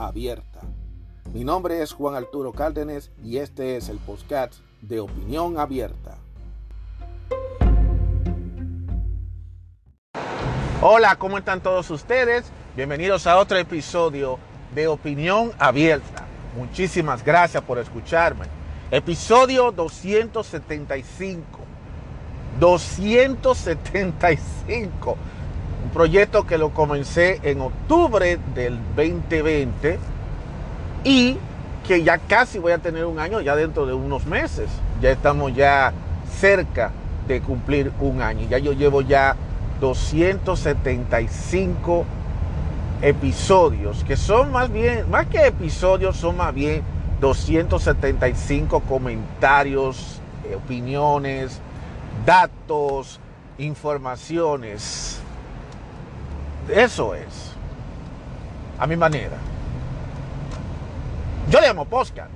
abierta. Mi nombre es Juan Arturo Cárdenas y este es el podcast de Opinión Abierta. Hola, ¿cómo están todos ustedes? Bienvenidos a otro episodio de Opinión Abierta. Muchísimas gracias por escucharme. Episodio 275. 275. Proyecto que lo comencé en octubre del 2020 y que ya casi voy a tener un año, ya dentro de unos meses. Ya estamos ya cerca de cumplir un año. Ya yo llevo ya 275 episodios, que son más bien, más que episodios, son más bien 275 comentarios, eh, opiniones, datos, informaciones. Eso es, a mi manera. Yo le llamo podcast,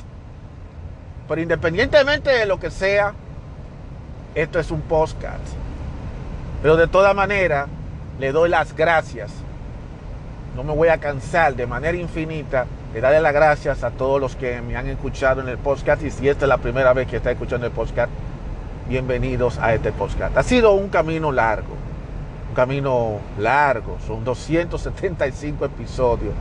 pero independientemente de lo que sea, esto es un podcast. Pero de toda manera, le doy las gracias. No me voy a cansar de manera infinita de darle las gracias a todos los que me han escuchado en el podcast. Y si esta es la primera vez que está escuchando el podcast, bienvenidos a este podcast. Ha sido un camino largo, un camino largo. Son 275 episodios.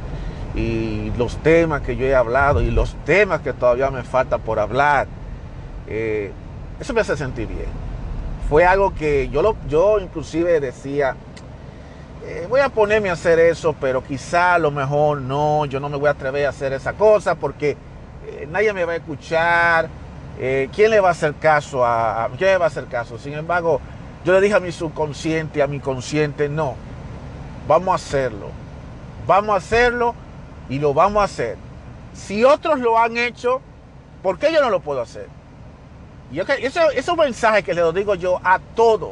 Y los temas que yo he hablado y los temas que todavía me falta por hablar, eh, eso me hace sentir bien fue algo que yo, lo, yo inclusive decía, eh, voy a ponerme a hacer eso, pero quizá a lo mejor no, yo no me voy a atrever a hacer esa cosa porque eh, nadie me va a escuchar. ¿Quién le va a hacer caso a, quién le va a hacer caso? Sin embargo, yo le dije a mi subconsciente, a mi consciente, no, vamos a hacerlo, vamos a hacerlo y lo vamos a hacer. Si otros lo han hecho, ¿por qué yo no lo puedo hacer? Y eso, esos mensajes que le digo yo a todos.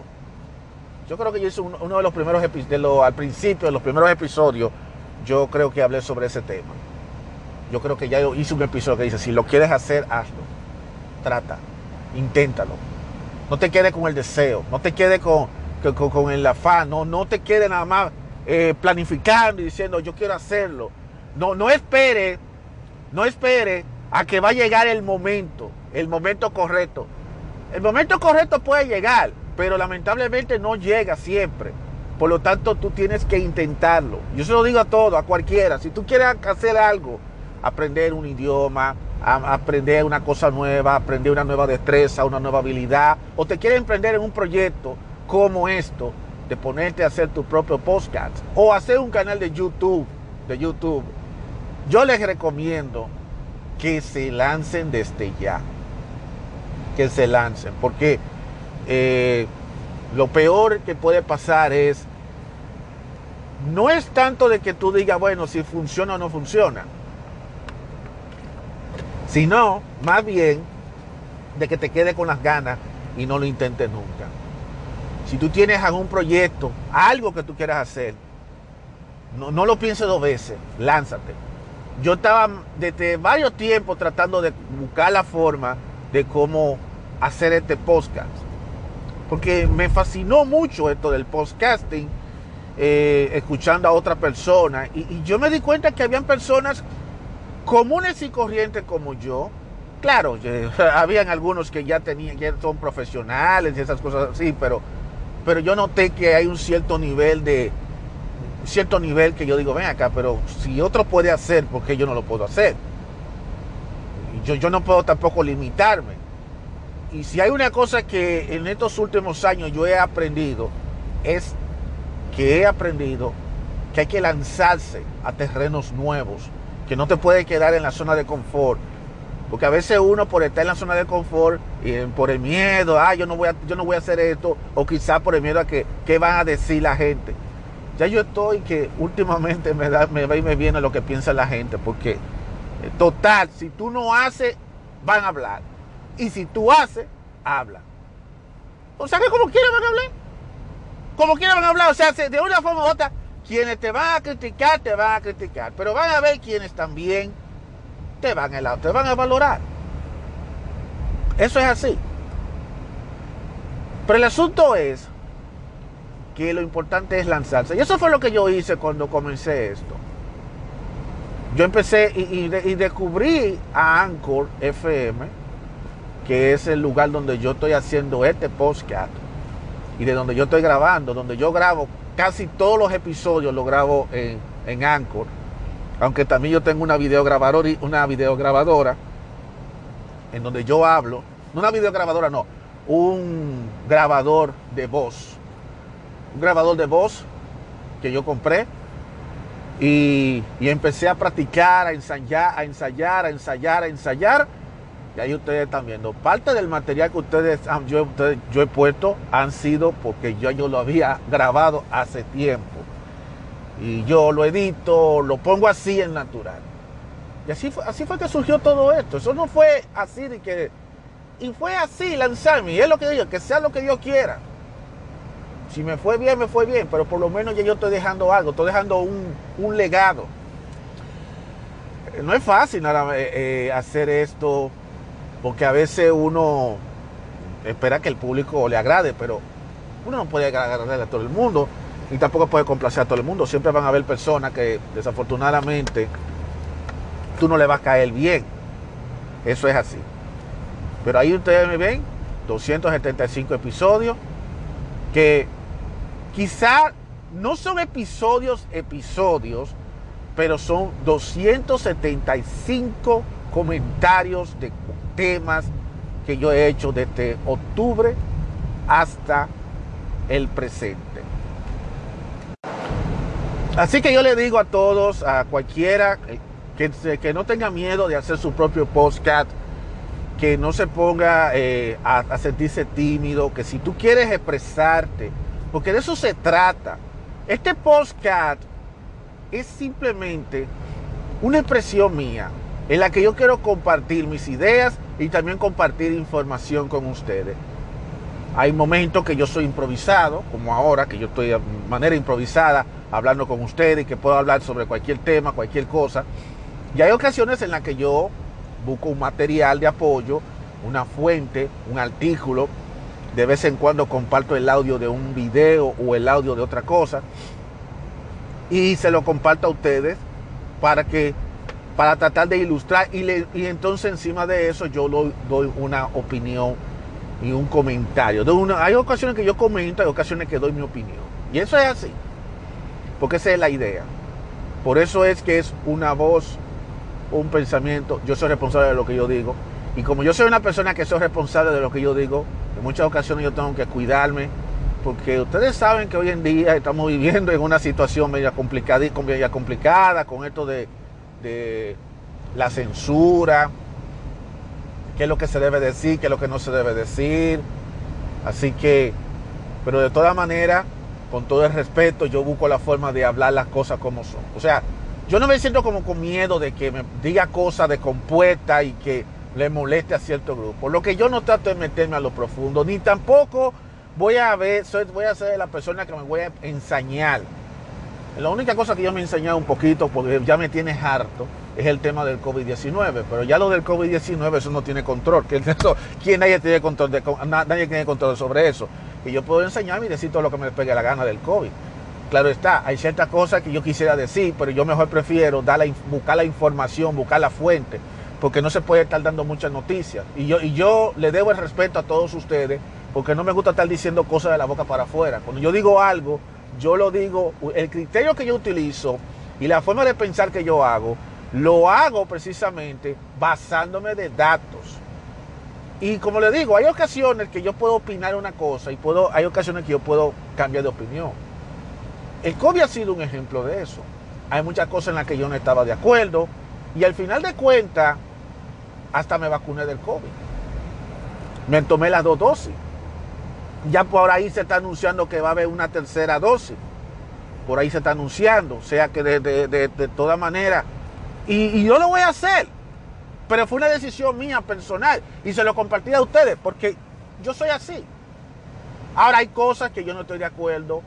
Yo creo que yo hice uno, de los primeros episodios, al principio de los primeros episodios, yo creo que hablé sobre ese tema. Yo creo que ya hice un episodio que dice, si lo quieres hacer, hazlo. Trata, inténtalo. No te quedes con el deseo, no te quedes con, con, el afán, no, no te quedes nada más eh, planificando y diciendo, yo quiero hacerlo. No, no espere, no espere a que va a llegar el momento el momento correcto. El momento correcto puede llegar, pero lamentablemente no llega siempre. Por lo tanto, tú tienes que intentarlo. Yo se lo digo a todo, a cualquiera. Si tú quieres hacer algo, aprender un idioma, aprender una cosa nueva, aprender una nueva destreza, una nueva habilidad, o te quieres emprender en un proyecto como esto, de ponerte a hacer tu propio podcast o hacer un canal de YouTube, de YouTube, yo les recomiendo que se lancen desde ya que se lancen, porque eh, lo peor que puede pasar es, no es tanto de que tú digas, bueno, si funciona o no funciona, sino más bien de que te quede con las ganas y no lo intentes nunca. Si tú tienes algún proyecto, algo que tú quieras hacer, no, lo pienses dos veces, lánzate. Yo estaba desde varios tiempos tratando de buscar la forma de cómo hacer este podcast. Porque me fascinó mucho esto del podcasting, eh, escuchando a otra persona. Y, yo me di cuenta que habían personas comunes y corrientes como yo. Claro, habían algunos que ya tenían, ya son profesionales y esas cosas así, pero, pero yo noté que hay un cierto nivel de, cierto nivel que yo digo, ven acá, pero si otro puede hacer, ¿por qué yo no lo puedo hacer? Yo, yo no puedo tampoco limitarme. Y si hay una cosa que en estos últimos años yo he aprendido, es que he aprendido que hay que lanzarse a terrenos nuevos, que no te puede quedar en la zona de confort. Porque a veces uno por estar en la zona de confort y por el miedo, ah, yo no voy a, yo no voy a hacer esto, o quizás por el miedo a que qué van a decir la gente. Ya yo estoy que últimamente me da, me va y me viene lo que piensa la gente, porque Total, si tú no haces, van a hablar. Y si tú haces, habla. O sea que como quieran van a hablar. Como quieran van a hablar. O sea, de una forma u otra, quienes te van a criticar, te van a criticar. Pero van a ver quienes también te van a, te van a valorar. Eso es así. Pero el asunto es que lo importante es lanzarse. Y eso fue lo que yo hice cuando comencé esto. Yo empecé y, descubrí a Anchor FM, que es el lugar donde yo estoy haciendo este podcast y de donde yo estoy grabando, donde yo grabo casi todos los episodios, lo grabo en, en Anchor, aunque también yo tengo una videograbadora, una en donde yo hablo, no una videograbadora, no, un grabador de voz, un grabador de voz que yo compré y, empecé a practicar, a ensayar, a ensayar, a ensayar, a ensayar. Y ahí ustedes están viendo. Parte del material que ustedes, yo, yo he puesto han sido porque yo, yo lo había grabado hace tiempo. Y yo lo edito, lo pongo así en natural. Y así fue, así fue que surgió todo esto. Eso no fue así de que... Y fue así lanzarme. Y es lo que digo, que sea lo que Dios quiera. Si me fue bien, me fue bien, pero por lo menos ya yo estoy dejando algo, estoy dejando un, legado. No es fácil eh, eh, hacer esto, porque a veces uno espera que el público le agrade, pero uno no puede agradarle a todo el mundo y tampoco puede complacer a todo el mundo. Siempre van a haber personas que desafortunadamente tú no le vas a caer bien. Eso es así. Pero ahí ustedes me ven, 275 episodios que Quizá no son episodios, episodios, pero son 275 comentarios de temas que yo he hecho desde octubre hasta el presente. Así que yo le digo a todos, a cualquiera que, que no tenga miedo de hacer su propio podcast, que no se ponga eh, a, a sentirse tímido, que si tú quieres expresarte, porque de eso se trata. Este postcat es simplemente una expresión mía en la que yo quiero compartir mis ideas y también compartir información con ustedes. Hay momentos que yo soy improvisado, como ahora, que yo estoy de manera improvisada hablando con ustedes y que puedo hablar sobre cualquier tema, cualquier cosa. Y hay ocasiones en las que yo busco un material de apoyo, una fuente, un artículo de vez en cuando comparto el audio de un video o el audio de otra cosa. Y se lo comparto a ustedes para que para tratar de ilustrar y, y entonces encima de eso yo doy una opinión y un comentario. De una, hay ocasiones que yo comento, hay ocasiones que doy mi opinión. Y eso es así, porque esa es la idea. Por eso es que es una voz, un pensamiento. Yo soy responsable de lo que yo digo. Y como yo soy una persona que soy responsable de lo que yo digo, en muchas ocasiones yo tengo que cuidarme, porque ustedes saben que hoy en día estamos viviendo en una situación media complicada, media complicada con esto de, de la censura, qué es lo que se debe decir, qué es lo que no se debe decir. Así que, pero de todas maneras, con todo el respeto, yo busco la forma de hablar las cosas como son. O sea, yo no me siento como con miedo de que me diga cosas de compuesta y que le moleste a cierto grupo. Lo que yo no trato de meterme a lo profundo, ni tampoco voy a ver, soy, voy a ser la persona que me voy a ensañar. La única cosa que yo me he enseñado un poquito, porque ya me tiene harto, es el tema del COVID-19. Pero ya lo del COVID-19, eso no tiene control. Que eso, ¿Quién nadie tiene control, de, nadie tiene control sobre eso? Y yo puedo enseñarme y decir todo lo que me pegue la gana del COVID. Claro está, hay ciertas cosas que yo quisiera decir, pero yo mejor prefiero dar buscar la información, buscar la fuente porque no se puede estar dando muchas noticias. Y yo, y yo le debo el respeto a todos ustedes, porque no me gusta estar diciendo cosas de la boca para afuera. Cuando yo digo algo, yo lo digo, el criterio que yo utilizo y la forma de pensar que yo hago, lo hago precisamente basándome de datos. Y como le digo, hay ocasiones que yo puedo opinar una cosa y puedo, hay ocasiones que yo puedo cambiar de opinión. El COVID ha sido un ejemplo de eso. Hay muchas cosas en las que yo no estaba de acuerdo y al final de cuentas, hasta me vacuné del COVID. Me tomé las dos dosis. Ya por ahí se está anunciando que va a haber una tercera dosis. Por ahí se está anunciando. O sea que de, de, de, toda manera. y, yo lo voy a hacer. Pero fue una decisión mía personal y se lo compartí a ustedes porque yo soy así. Ahora hay cosas que yo no estoy de acuerdo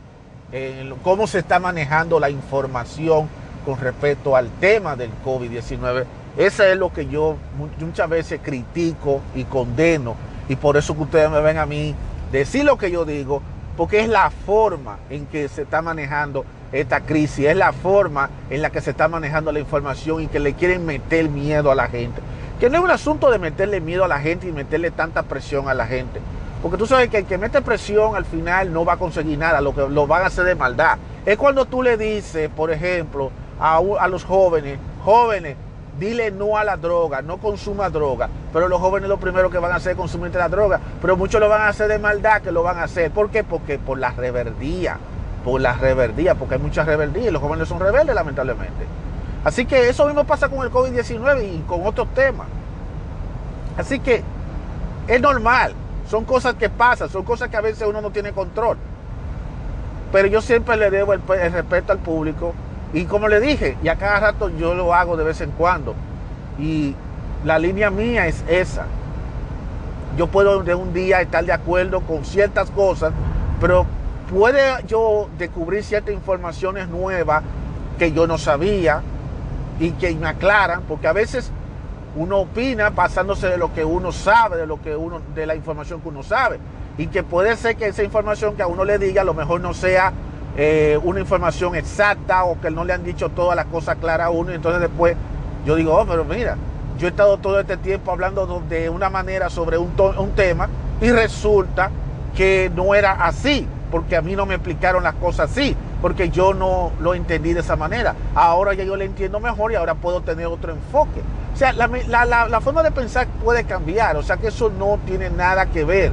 en cómo se está manejando la información con respecto al tema del COVID-19. Eso es lo que yo muchas veces critico y condeno. Y por eso que ustedes me ven a mí decir lo que yo digo, porque es la forma en que se está manejando esta crisis, es la forma en la que se está manejando la información y que le quieren meter miedo a la gente. Que no es un asunto de meterle miedo a la gente y meterle tanta presión a la gente. Porque tú sabes que el que mete presión al final no va a conseguir nada, lo que lo van a hacer de maldad. Es cuando tú le dices, por ejemplo, a, a los jóvenes, jóvenes, dile no a la droga, no consuma droga. Pero los jóvenes lo primero que van a hacer es consumir la droga. Pero muchos lo van a hacer de maldad que lo van a hacer. ¿Por qué? Porque por la reverdía. Por la reverdía, porque hay mucha rebeldía y los jóvenes son rebeldes lamentablemente. Así que eso mismo pasa con el COVID-19 y con otros temas. Así que es normal. Son cosas que pasan, son cosas que a veces uno no tiene control. Pero yo siempre le debo el respeto al público y como le dije, y a cada rato yo lo hago de vez en cuando. Y la línea mía es esa. Yo puedo de un día estar de acuerdo con ciertas cosas, pero puede yo descubrir ciertas informaciones nuevas que yo no sabía y que me aclaran, porque a veces uno opina pasándose de lo que uno sabe, de lo que uno, de la información que uno sabe. Y que puede ser que esa información que a uno le diga a lo mejor no sea eh, una información exacta o que no le han dicho todas las cosas claras a uno. Y entonces después yo digo, oh, pero mira, yo he estado todo este tiempo hablando de una manera sobre un, un tema y resulta que no era así, porque a mí no me explicaron las cosas así, porque yo no lo entendí de esa manera. Ahora ya yo lo entiendo mejor y ahora puedo tener otro enfoque. O sea, la, la, la, forma de pensar puede cambiar, o sea que eso no tiene nada que ver.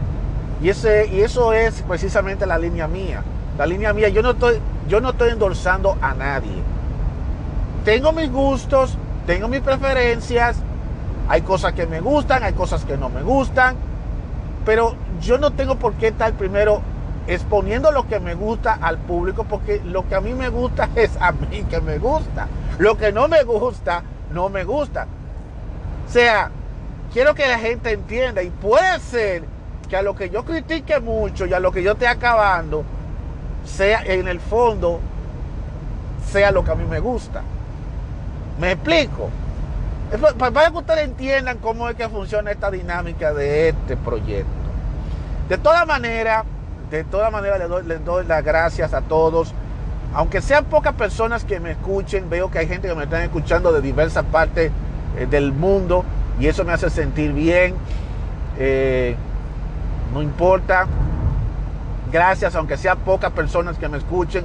Y, ese, y eso es precisamente la línea mía. La línea mía, yo no estoy, yo no estoy endorsando a nadie. Tengo mis gustos, tengo mis preferencias, hay cosas que me gustan, hay cosas que no me gustan, pero yo no tengo por qué estar primero exponiendo lo que me gusta al público, porque lo que a mí me gusta es a mí que me gusta. Lo que no me gusta, no me gusta. O sea, quiero que la gente entienda, y puede ser que a lo que yo critique mucho y a lo que yo esté acabando, sea en el fondo, sea lo que a mí me gusta. ¿Me explico? Para que ustedes entiendan cómo es que funciona esta dinámica de este proyecto. De todas maneras, de todas maneras les doy, les doy las gracias a todos. Aunque sean pocas personas que me escuchen, veo que hay gente que me están escuchando de diversas partes eh, del mundo y eso me hace sentir bien. Eh, no importa, Gracias, aunque sea pocas personas que me escuchen,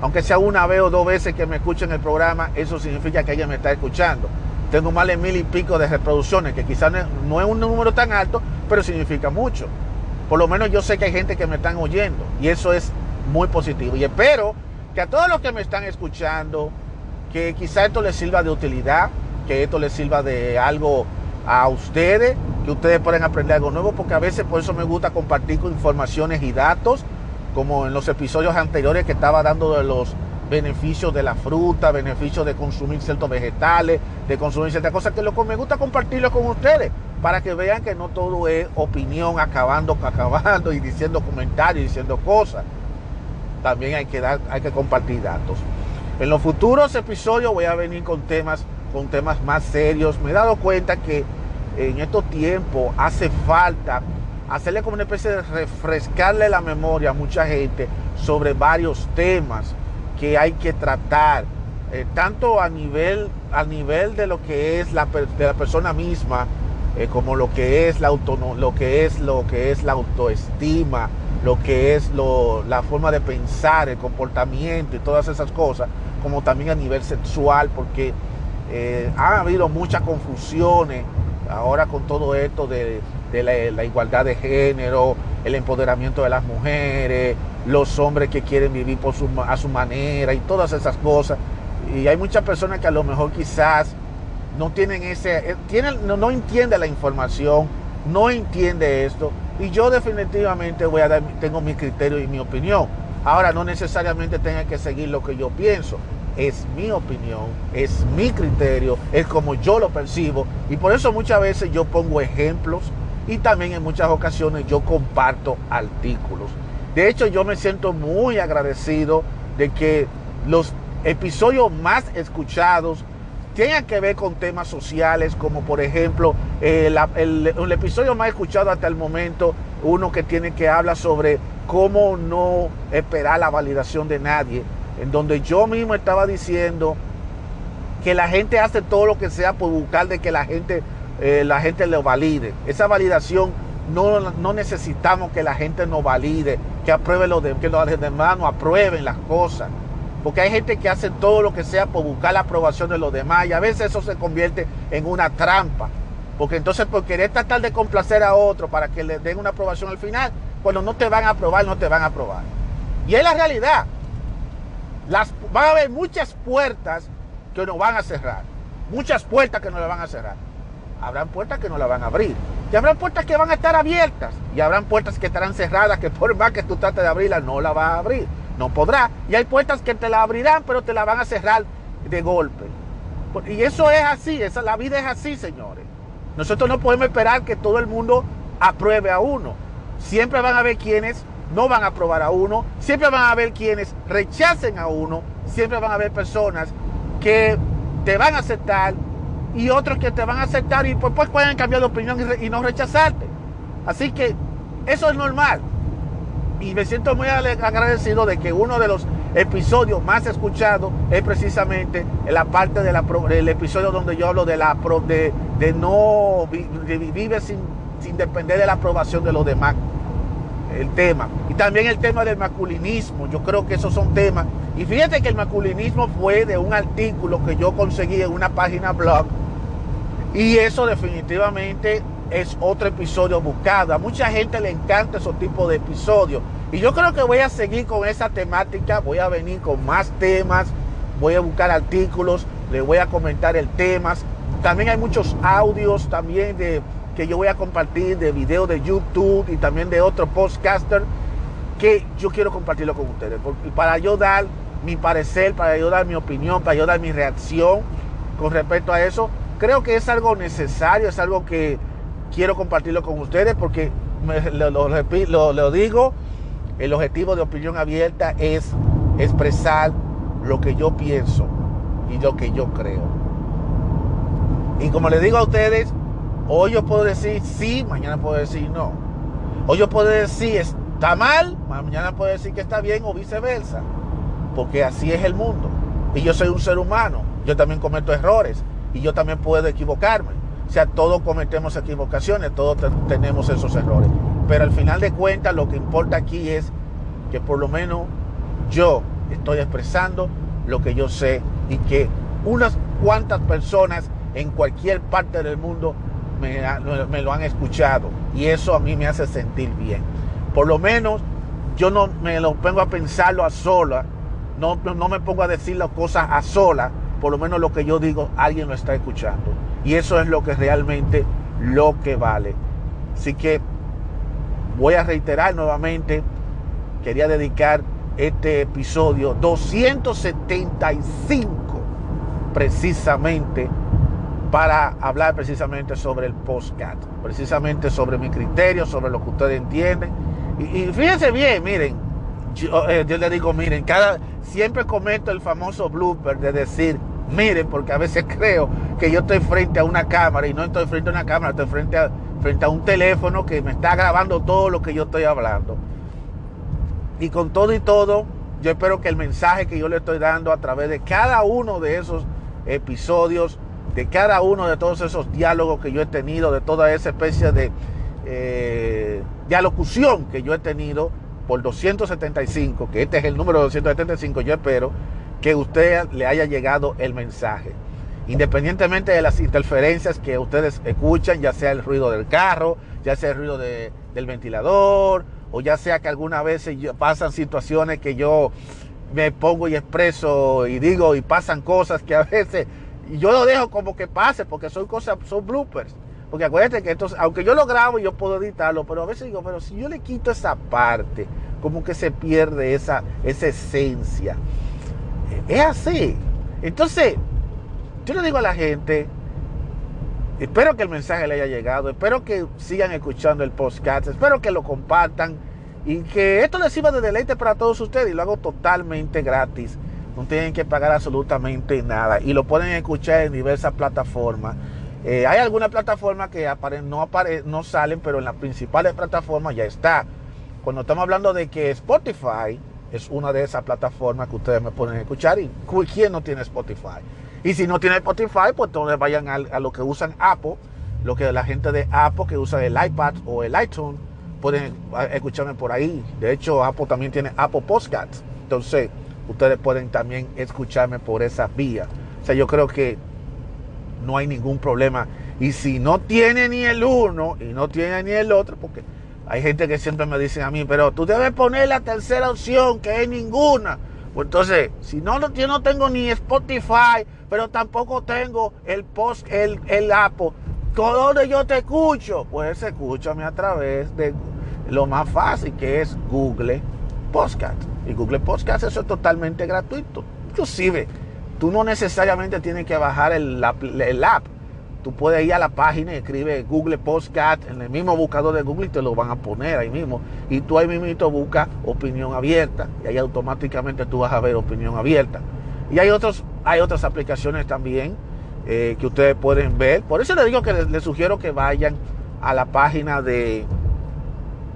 aunque sea una vez o dos veces que me escuchen el programa, eso significa que ella me está escuchando. Tengo más de mil y pico de reproducciones, que quizás no es un número tan alto, pero significa mucho. Por lo menos yo sé que hay gente que me están oyendo y eso es muy positivo. Y espero que a todos los que me están escuchando, que quizás esto les sirva de utilidad, que esto les sirva de algo a ustedes, ustedes pueden aprender algo nuevo, porque a veces por eso me gusta compartir informaciones y datos, como en los episodios anteriores que estaba dando de los beneficios de la fruta, beneficios de consumir ciertos vegetales, de consumir ciertas cosas, que lo me gusta compartirlo con ustedes, para que vean que no todo es opinión acabando, acabando y diciendo comentarios, diciendo cosas. También hay que, dar, hay que compartir datos. En los futuros episodios voy a venir con temas, con temas más serios. Me he dado cuenta que en estos tiempos hace falta hacerle como una especie de refrescarle la memoria a mucha gente sobre varios temas que hay que tratar, eh, tanto a nivel, a nivel de lo que es la, de la persona misma, eh, como lo que es la lo que es lo que es la autoestima, lo que es lo, la forma de pensar, el comportamiento y todas esas cosas, como también a nivel sexual, porque eh, ha habido muchas confusiones ahora con todo esto de, la, igualdad de género, el empoderamiento de las mujeres, los hombres que quieren vivir por su, a su manera y todas esas cosas. Y hay muchas personas que a lo mejor quizás no tienen ese, eh, no, no entiende la información, no entiende esto. Y yo definitivamente voy a dar, tengo mi criterio y mi opinión. Ahora no necesariamente tenga que seguir lo que yo pienso, es mi opinión, es mi criterio, es como yo lo percibo y por eso muchas veces yo pongo ejemplos y también en muchas ocasiones yo comparto artículos. De hecho yo me siento muy agradecido de que los episodios más escuchados tengan que ver con temas sociales, como por ejemplo el, el, episodio más escuchado hasta el momento, uno que tiene que hablar sobre cómo no esperar la validación de nadie, en donde yo mismo estaba diciendo que la gente hace todo lo que sea por buscar de que la gente, eh, la gente lo valide. Esa validación no, no, necesitamos que la gente nos valide, que apruebe lo de, que los demás no aprueben las cosas. Porque hay gente que hace todo lo que sea por buscar la aprobación de los demás y a veces eso se convierte en una trampa. Porque entonces por querer tratar de complacer a otro para que le den una aprobación al final, cuando no te van a aprobar, no te van a aprobar. Y es la realidad. Las, van a haber muchas puertas que nos van a cerrar. Muchas puertas que no le van a cerrar. Habrán puertas que no la van a abrir. Y habrán puertas que van a estar abiertas. Y habrán puertas que estarán cerradas que por más que tú trates de abrirlas, no la vas a abrir no podrá. Y hay puertas que te la abrirán, pero te la van a cerrar de golpe. Y eso es así, esa, la vida es así, señores. Nosotros no podemos esperar que todo el mundo apruebe a uno. Siempre van a haber quienes no van a aprobar a uno, siempre van a haber quienes rechacen a uno, siempre van a haber personas que te van a aceptar y otros que te van a aceptar y pues, pues cambiar de opinión y, no rechazarte. Así que eso es normal y me siento muy agradecido de que uno de los episodios más escuchados es precisamente en la parte del episodio donde yo hablo de la de, de no vivir sin, sin depender de la aprobación de los demás el tema y también el tema del masculinismo yo creo que esos son temas y fíjate que el masculinismo fue de un artículo que yo conseguí en una página blog y eso definitivamente es otro episodio buscado. A mucha gente le encanta esos tipos de episodios. Y yo creo que voy a seguir con esa temática. Voy a venir con más temas. Voy a buscar artículos. Le voy a comentar el tema. También hay muchos audios también de que yo voy a compartir de videos de YouTube y también de otro podcaster que yo quiero compartirlo con ustedes. para yo dar mi parecer, para yo dar mi opinión, para yo dar mi reacción con respecto a eso, creo que es algo necesario, es algo que quiero compartirlo con ustedes porque lo, lo, digo, el objetivo de opinión abierta es expresar lo que yo pienso y lo que yo creo. Y como le digo a ustedes, hoy yo puedo decir sí, mañana puedo decir no. Hoy yo puedo decir está mal, mañana puedo decir que está bien o viceversa. Porque así es el mundo. Y yo soy un ser humano. Yo también cometo errores. Y yo también puedo equivocarme. O sea, todos cometemos equivocaciones, todos tenemos esos errores. Pero al final de cuentas lo que importa aquí es que por lo menos yo estoy expresando lo que yo sé y que unas cuantas personas en cualquier parte del mundo me, lo han escuchado. Y eso a mí me hace sentir bien. Por lo menos yo no me lo pongo a pensarlo a sola, no, no me pongo a decir las cosas a sola, por lo menos lo que yo digo alguien lo está escuchando. Y eso es lo que realmente lo que vale. Así que voy a reiterar nuevamente, quería dedicar este episodio 275 precisamente para hablar precisamente sobre el postcat, precisamente sobre mi criterio, sobre lo que ustedes entienden. Y, fíjense bien, miren, yo, eh, yo le digo, miren, cada, siempre comento el famoso blooper de decir, miren, porque a veces creo que yo estoy frente a una cámara y no estoy frente a una cámara, estoy frente a, frente a un teléfono que me está grabando todo lo que yo estoy hablando. Y con todo y todo, yo espero que el mensaje que yo le estoy dando a través de cada uno de esos episodios, de cada uno de todos esos diálogos que yo he tenido, de toda esa especie de eh, que yo he tenido por 275, que este es el número 275, yo espero que usted le haya llegado el mensaje. Independientemente de las interferencias que ustedes escuchan, ya sea el ruido del carro, ya sea el ruido del ventilador, o ya sea que algunas veces pasan situaciones que yo me pongo y expreso y digo y pasan cosas que a veces yo lo dejo como que pase porque son cosas, son bloopers. Porque acuérdate que aunque yo lo grabo, yo puedo editarlo, pero a veces digo, pero si yo le quito esa parte, como que se pierde esa, esa esencia. es así. Entonces, yo le digo a la gente, espero que el mensaje le haya llegado, espero que sigan escuchando el podcast, espero que lo compartan y que esto les sirva de deleite para todos ustedes y lo hago totalmente gratis. No tienen que pagar absolutamente nada y lo pueden escuchar en diversas plataformas. Eh, hay algunas plataformas que no, no salen, pero en las principales plataformas ya está. Cuando estamos hablando de que Spotify es una de esas plataformas que ustedes me pueden escuchar y ¿quién no tiene Spotify? Y si no tiene Spotify, pues entonces vayan a, a lo que usan Apple, lo que la gente de Apple que usa el iPad o el iTunes pueden escucharme por ahí. De hecho, Apple también tiene Apple Podcasts. Entonces, ustedes pueden también escucharme por esa vía. O sea, yo creo que no hay ningún problema. Y si no tiene ni el uno y no tiene ni el otro, porque hay gente que siempre me dice a mí, pero tú debes poner la tercera opción, que es ninguna. Pues entonces, si no, yo no tengo ni Spotify, pero tampoco tengo el post, el, el Apple, ¿dónde yo te escucho? Pues escúchame a través de lo más fácil que es Google Podcast. Y Google Podcast eso es totalmente gratuito. Inclusive, tú no necesariamente tienes que bajar el, app. Tú puedes ir a la página y escribe Google Podcast en el mismo buscador de Google y te lo van a poner ahí mismo. Y tú ahí mismo buscas opinión abierta y ahí automáticamente tú vas a ver opinión abierta. Y hay, otros, hay otras aplicaciones también eh, que ustedes pueden ver. Por eso les digo que les, sugiero que vayan a la página de,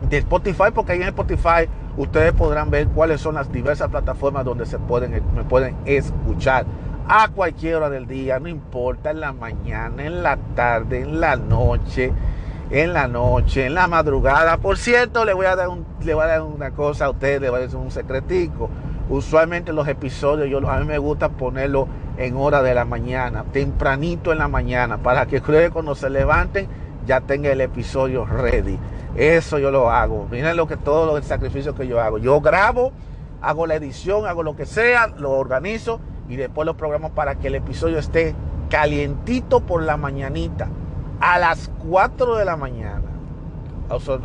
de Spotify, porque ahí en Spotify ustedes podrán ver cuáles son las diversas plataformas donde se pueden, me pueden escuchar a cualquier hora del día, no importa, en la mañana, en la tarde, en la noche, en la noche, en la madrugada. Por cierto, le voy a dar, un, le voy a dar una cosa a ustedes, le voy a decir un secretico. Usualmente los episodios, yo, a mí me gusta ponerlo en hora de la mañana, tempranito en la mañana, para que ustedes cuando se levanten ya tengan el episodio ready. Eso yo lo hago. Miren lo que todo los sacrificios que yo hago. Yo grabo, hago la edición, hago lo que sea, lo organizo y después lo programo para que el episodio esté calientito por la mañanita a las 4 de la mañana.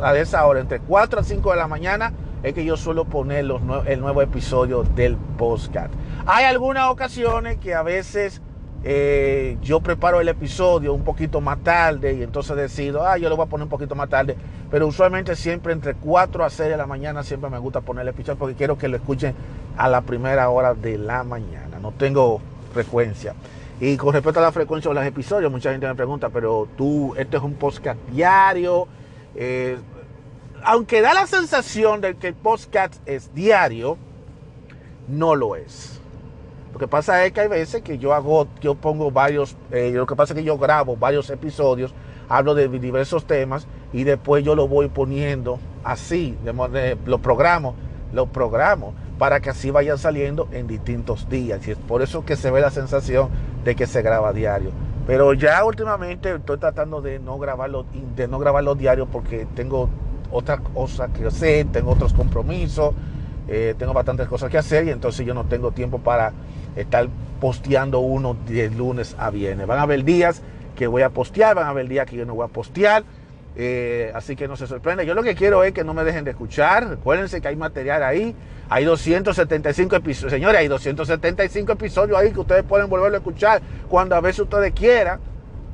A esa hora, entre 4 a 5 de la mañana, es que yo suelo poner los, el nuevo episodio del podcast. Hay algunas ocasiones que a veces eh, yo preparo el episodio un poquito más tarde y entonces decido, ah, yo lo voy a poner un poquito más tarde. Pero usualmente siempre entre 4 a 6 de la mañana siempre me gusta poner el episodio porque quiero que lo escuchen a la primera hora de la mañana. No tengo frecuencia. Y con respecto a la frecuencia de los episodios, mucha gente me pregunta, pero tú, este es un podcast diario. Eh, aunque da la sensación de que el podcast es diario, no lo es. Lo que pasa es que hay veces que yo hago, yo pongo varios, eh, lo que pasa es que yo grabo varios episodios, hablo de diversos temas y después yo lo voy poniendo así, lo programo, lo programo para que así vayan saliendo en distintos días. Y es por eso que se ve la sensación de que se graba diario. Pero ya últimamente estoy tratando de no grabarlo, de no grabarlo diario porque tengo otras cosas que hacer, tengo otros compromisos, eh, tengo bastantes cosas que hacer y entonces yo no tengo tiempo para estar posteando uno de lunes a viernes. Van a haber días que voy a postear, van a haber días que yo no voy a postear. Eh, así que no se sorprenda. Yo lo que quiero es que no me dejen de escuchar. Recuérdense que hay material ahí. Hay 275 episodios. Señores, hay 275 episodios ahí que ustedes pueden volverlo a escuchar cuando a veces ustedes quieran.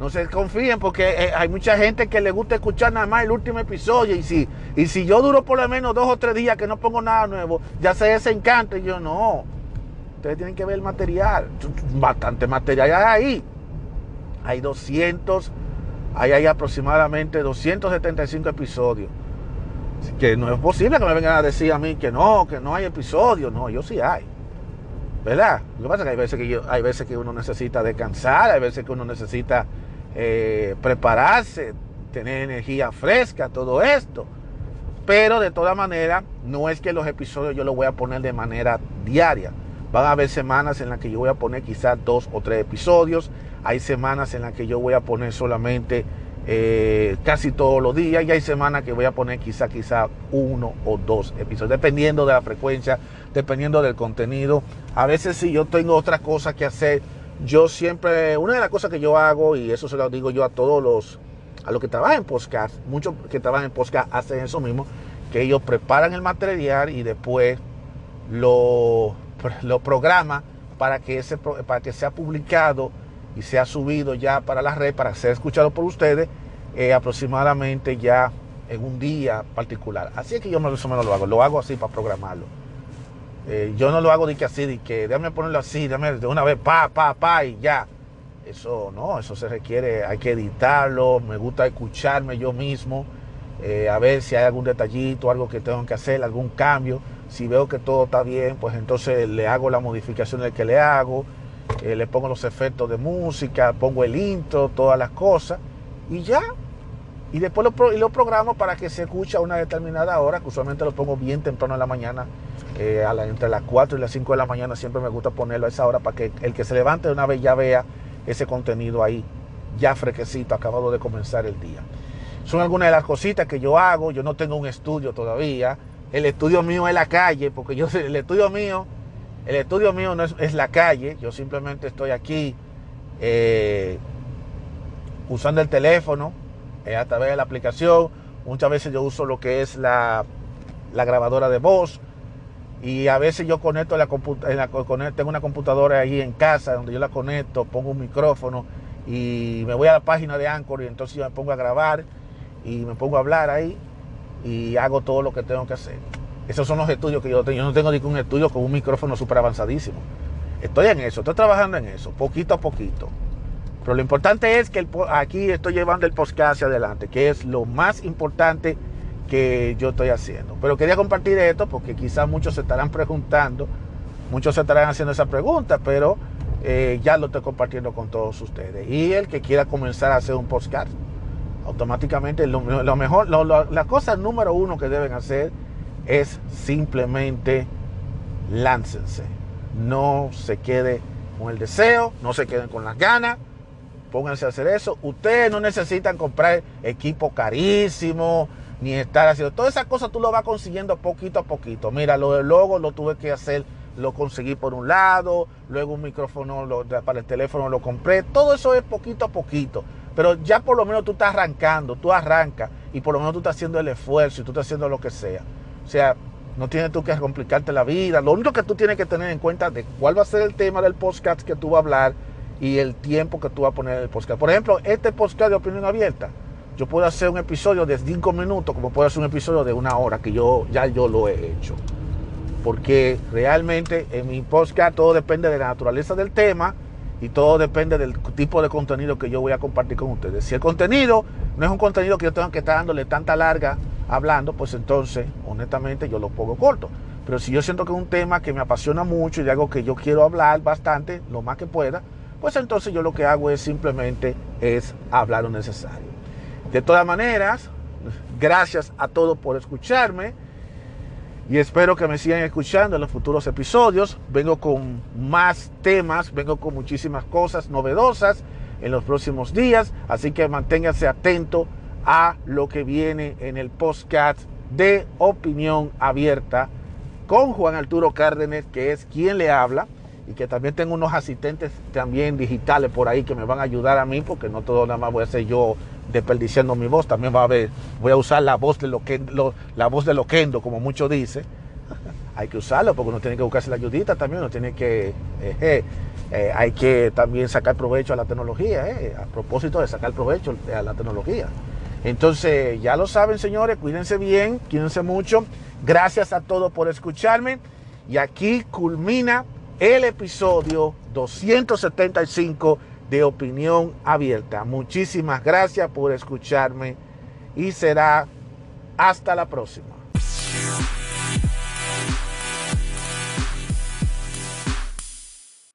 No se confíen porque eh, hay mucha gente que le gusta escuchar nada más el último episodio. Y si, y si yo duro por lo menos dos o tres días que no pongo nada nuevo, ya se desencanta. Y yo no. Ustedes tienen que ver el material. Bastante material hay ahí. Hay 200, hay, hay aproximadamente 275 episodios. Que no es posible que me vengan a decir a mí que no, que no hay episodios. No, yo sí hay. ¿Verdad? Lo que pasa es que hay veces que, yo, hay veces que uno necesita descansar, hay veces que uno necesita eh, prepararse, tener energía fresca, todo esto. Pero de todas maneras, no es que los episodios yo los voy a poner de manera diaria. Van a haber semanas en las que yo voy a poner quizás dos o tres episodios. Hay semanas en las que yo voy a poner solamente eh, casi todos los días y hay semanas que voy a poner quizá, quizá uno o dos episodios, dependiendo de la frecuencia, dependiendo del contenido. A veces si yo tengo otra cosa que hacer, yo siempre, una de las cosas que yo hago, y eso se lo digo yo a todos los, a los que trabajan en podcast, muchos que trabajan en podcast hacen eso mismo, que ellos preparan el material y después lo, lo programa para que, ese, para que sea publicado y sea subido ya para la red, para ser escuchado por ustedes eh, aproximadamente ya en un día particular. Así es que yo más o menos lo hago, lo hago así para programarlo. Eh, yo no lo hago de que así, de que déjame ponerlo así, déjame de una vez, pa, pa, pa, y ya. Eso no, eso se requiere, hay que editarlo, me gusta escucharme yo mismo, eh, a ver si hay algún detallito, algo que tengo que hacer, algún cambio. Si veo que todo está bien, pues entonces le hago la modificación que le hago, eh, le pongo los efectos de música, pongo el intro, todas las cosas, y ya. Y después lo, y lo programo para que se escuche a una determinada hora, que usualmente lo pongo bien temprano en la mañana, eh, entre las 4 y las 5 de la mañana, siempre me gusta ponerlo a esa hora para que el que se levante de una vez ya vea ese contenido ahí, ya fresquecito, acabado de comenzar el día. Son algunas de las cositas que yo hago. Yo no tengo un estudio todavía. El estudio mío es la calle, porque yo el estudio mío, el estudio mío no es, la calle. Yo simplemente estoy aquí eh, usando el teléfono eh, a través de la aplicación. Muchas veces yo uso lo que es la, grabadora de voz. Y a veces yo conecto la, la tengo una computadora ahí en casa donde yo la conecto, pongo un micrófono y me voy a la página de Anchor y entonces yo me pongo a grabar y me pongo a hablar ahí y hago todo lo que tengo que hacer. Esos son los estudios que yo tengo. Yo no tengo ningún estudio con un micrófono súper avanzadísimo. Estoy en eso, estoy trabajando en eso, poquito a poquito. Pero lo importante es que aquí estoy llevando el podcast hacia adelante, que es lo más importante que yo estoy haciendo. Pero quería compartir esto porque quizás muchos se estarán preguntando, muchos se estarán haciendo esa pregunta, pero eh, ya lo estoy compartiendo con todos ustedes. Y el que quiera comenzar a hacer un podcast, automáticamente lo, mejor, la cosa número uno que deben hacer es simplemente láncense. No se quede con el deseo, no se queden con las ganas, pónganse a hacer eso. Ustedes no necesitan comprar equipo carísimo, ni estar haciendo. Todas esas cosas tú lo vas consiguiendo poquito a poquito. Mira, lo del logo lo tuve que hacer, lo conseguí por un lado, luego un micrófono para el teléfono lo compré. Todo eso es poquito a poquito. Pero ya por lo menos tú estás arrancando, tú arrancas y por lo menos tú estás haciendo el esfuerzo y tú estás haciendo lo que sea. O sea, no tienes tú que complicarte la vida. Lo único que tú tienes que tener en cuenta de cuál va a ser el tema del podcast que tú vas a hablar y el tiempo que tú vas a poner en el podcast. Por ejemplo, este podcast de opinión abierta, yo puedo hacer un episodio de cinco minutos como puedo hacer un episodio de una hora, que yo ya yo lo he hecho. Porque realmente en mi podcast todo depende de la naturaleza del tema y todo depende del tipo de contenido que yo voy a compartir con ustedes. Si el contenido no es un contenido que yo tenga que estar dándole tanta larga hablando, pues entonces, honestamente, yo lo pongo corto. Pero si yo siento que es un tema que me apasiona mucho y de algo que yo quiero hablar bastante, lo más que pueda, pues entonces yo lo que hago es simplemente es hablar lo necesario. De todas maneras, gracias a todos por escucharme y espero que me sigan escuchando en los futuros episodios. Vengo con más temas, vengo con muchísimas cosas novedosas en los próximos días, así que manténganse atento a lo que viene en el podcast de opinión abierta con Juan Arturo Cárdenas, que es quien le habla, y que también tengo unos asistentes también digitales por ahí que me van a ayudar a mí, porque no todo nada más voy a ser yo desperdiciando mi voz, también va a haber, voy a usar la voz de lo que la voz de Loquendo, como muchos dicen. hay que usarlo porque uno tiene que buscarse la ayudita también, uno tiene que eh, eh, eh, hay que también sacar provecho a la tecnología, a propósito de sacar provecho a la tecnología. Entonces, ya lo saben, señores, cuídense bien, cuídense mucho. Gracias a todos por escucharme. Y aquí culmina el episodio 275 de opinión abierta. Muchísimas gracias por escucharme y será hasta la próxima.